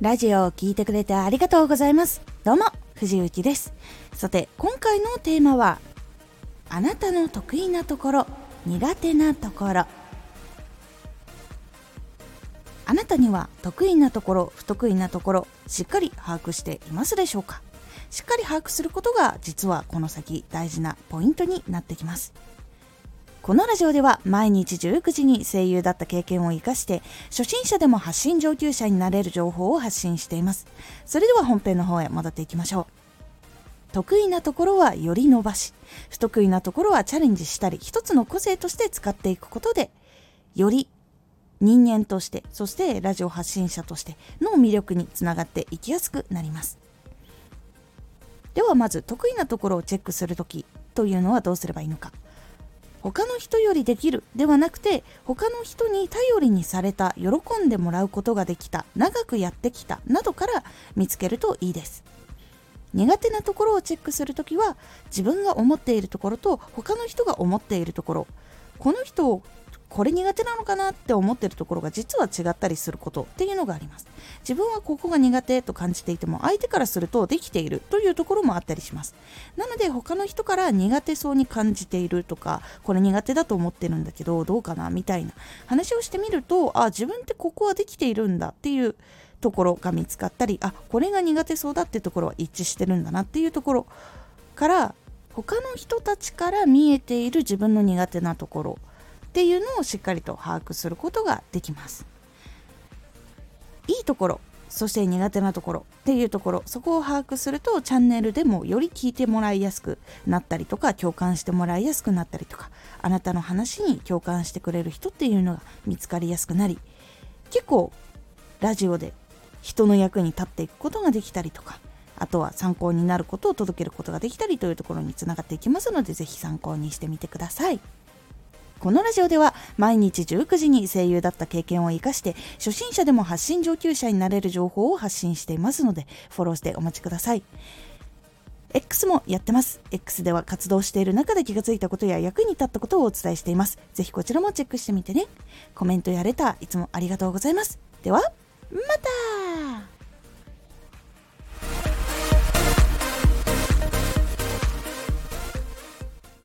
ラジオを聴いてくれてありがとうございます。どうも、藤幸です。さて、今回のテーマは、あなたの得意なところ、苦手なところ。あなたには得意なところ、不得意なところ、しっかり把握していますでしょうか？しっかり把握することが実はこの先大事なポイントになってきます。このラジオでは毎日19時に声優だった経験を生かして初心者でも発信上級者になれる情報を発信しています。それでは本編の方へ戻っていきましょう。得意なところはより伸ばし不得意なところはチャレンジしたり一つの個性として使っていくことでより人間としてそしてラジオ発信者としての魅力につながっていきやすくなります。ではまず得意なところをチェックするときというのはどうすればいいのか。他の人よりできるではなくて他の人に頼りにされた喜んでもらうことができた長くやってきたなどから見つけるといいです。苦手なところをチェックするときは自分が思っているところと他の人が思っているところこの人をこれ苦手なのかなって思ってるところが実は違ったりすることっていうのがあります。自分はここが苦手と感じていても相手からするとできているというところもあったりします。なので他の人から苦手そうに感じているとかこれ苦手だと思ってるんだけどどうかなみたいな話をしてみるとあ自分ってここはできているんだっていうところが見つかったりあこれが苦手そうだってところは一致してるんだなっていうところから他の人たちから見えている自分の苦手なところっていうのをしっかりと把握することができますいいところそして苦手なところっていうところそこを把握するとチャンネルでもより聞いてもらいやすくなったりとか共感してもらいやすくなったりとかあなたの話に共感してくれる人っていうのが見つかりやすくなり結構ラジオで人の役に立っていくことができたりとかあとは参考になることを届けることができたりというところにつながっていきますので是非参考にしてみてください。このラジオでは毎日19時に声優だった経験を生かして初心者でも発信上級者になれる情報を発信していますのでフォローしてお待ちください。X もやってます。X では活動している中で気がついたことや役に立ったことをお伝えしています。ぜひこちらもチェックしてみてね。コメントやレターいつもありがとうございます。ではまた!